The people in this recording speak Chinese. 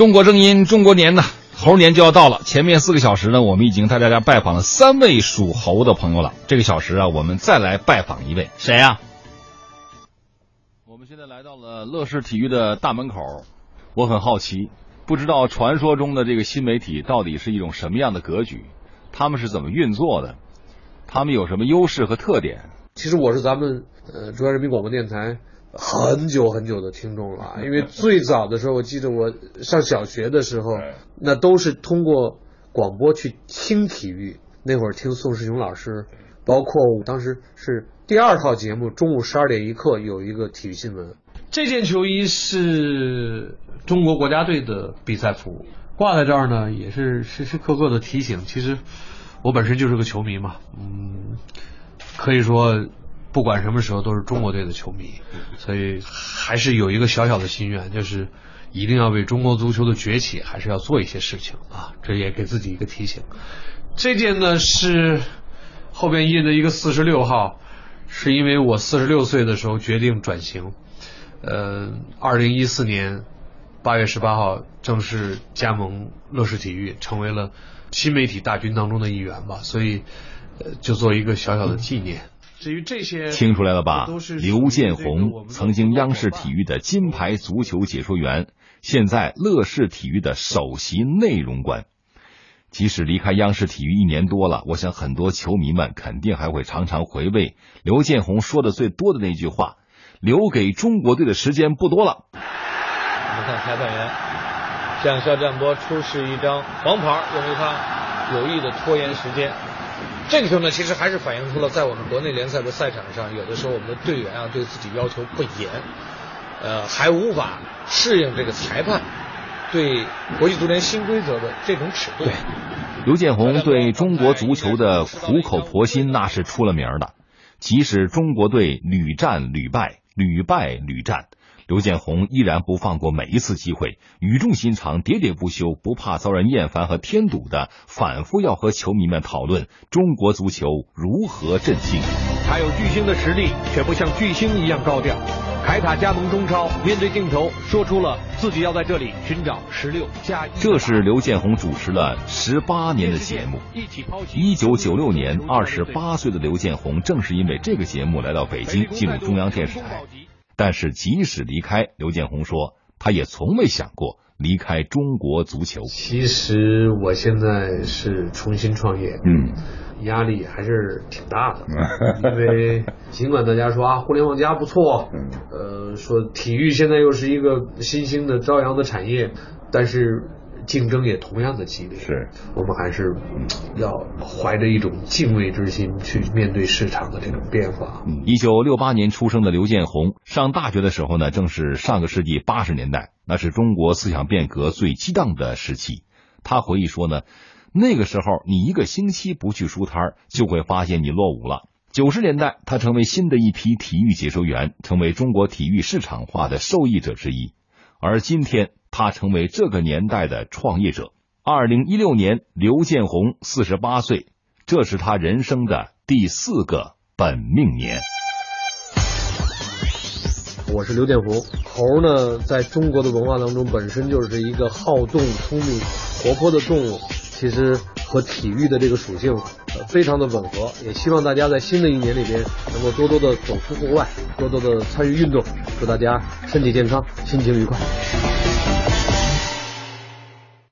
中国正音，中国年呢，猴年就要到了。前面四个小时呢，我们已经带大家拜访了三位属猴的朋友了。这个小时啊，我们再来拜访一位，谁呀、我们现在来到了乐视体育的大门口，我很好奇，不知道传说中的这个新媒体到底是一种什么样的格局，他们是怎么运作的，他们有什么优势和特点？其实我是咱们呃中央人民广播电台很久很久的听众了，因为最早的时候，我记得我上小学的时候，那都是通过广播去听体育。那会儿听宋世雄老师，包括我当时是第二套节目，中午十二点一刻有一个体育新闻。这件球衣是中国国家队的比赛服，挂在这儿呢，也是时时刻刻的提醒。其实我本身就是个球迷嘛，嗯，可以说不管什么时候都是中国队的球迷，所以还是有一个小小的心愿，就是一定要为中国足球的崛起还是要做一些事情啊，这也给自己一个提醒。这件呢是后边印的一个四十六号，是因为我四十六岁的时候决定转型。呃，二零一四年八月十八号正式加盟乐视体育，成为了新媒体大军当中的一员吧，所以呃，就做一个小小的纪念。至于这些，听出来了吧？刘建宏曾经央视体育的金牌足球解说员，现在乐视体育的首席内容官。即使离开央视体育一年多了，我想很多球迷们肯定还会常常回味刘建宏说的最多的那句话：“留给中国队的时间不多了。我们看裁判员向肖战波出示一张黄牌，认为他有意的拖延时间。这个球呢，其实还是反映出了在我们国内联赛的赛场上，有的时候我们的队员啊对自己要求不严，呃，还无法适应这个裁判对国际足联新规则的这种尺度。对，”刘建宏对中国足球的苦口婆心那是出了名的，即使中国队屡战屡败，屡败屡战。刘建宏依然不放过每一次机会，语重心长、喋喋不休，不怕遭人厌烦和添堵的，反复要和球迷们讨论中国足球如何振兴。他有巨星的实力，却不像巨星一样高调。凯塔加盟中超，面对镜头说出了自己要在这里寻找十六加一。这是刘建宏主持了十八年的节目。一起抛弃一九九六年，二十八岁的刘建宏正是因为这个节目来到北京，进入中央电视台。但是即使离开，刘建宏说他也从未想过离开中国足球。其实我现在是重新创业，嗯，压力还是挺大的，因为尽管大家说啊，互联网加不错，呃，说体育现在又是一个新兴的朝阳的产业，但是竞争也同样的激烈，是我们还是嗯要怀着一种敬畏之心去面对市场的这种变化。一九六八年出生的刘建宏，上大学的时候呢，正是上个世纪八十年代，那是中国思想变革最激荡的时期。他回忆说呢，那个时候你一个星期不去书摊儿，就会发现你落伍了。九十年代，他成为新的一批体育解说员，成为中国体育市场化的受益者之一。而今天，他成为这个年代的创业者。二零一六年，刘建宏四十八岁，这是他人生的第四个本命年。我是刘建宏，猴呢，在中国的文化当中本身就是一个好动、聪明、活泼的动物，其实和体育的这个属性呃非常的吻合。也希望大家在新的一年里边能够多多的走出户外，多多的参与运动，祝大家身体健康，心情愉快。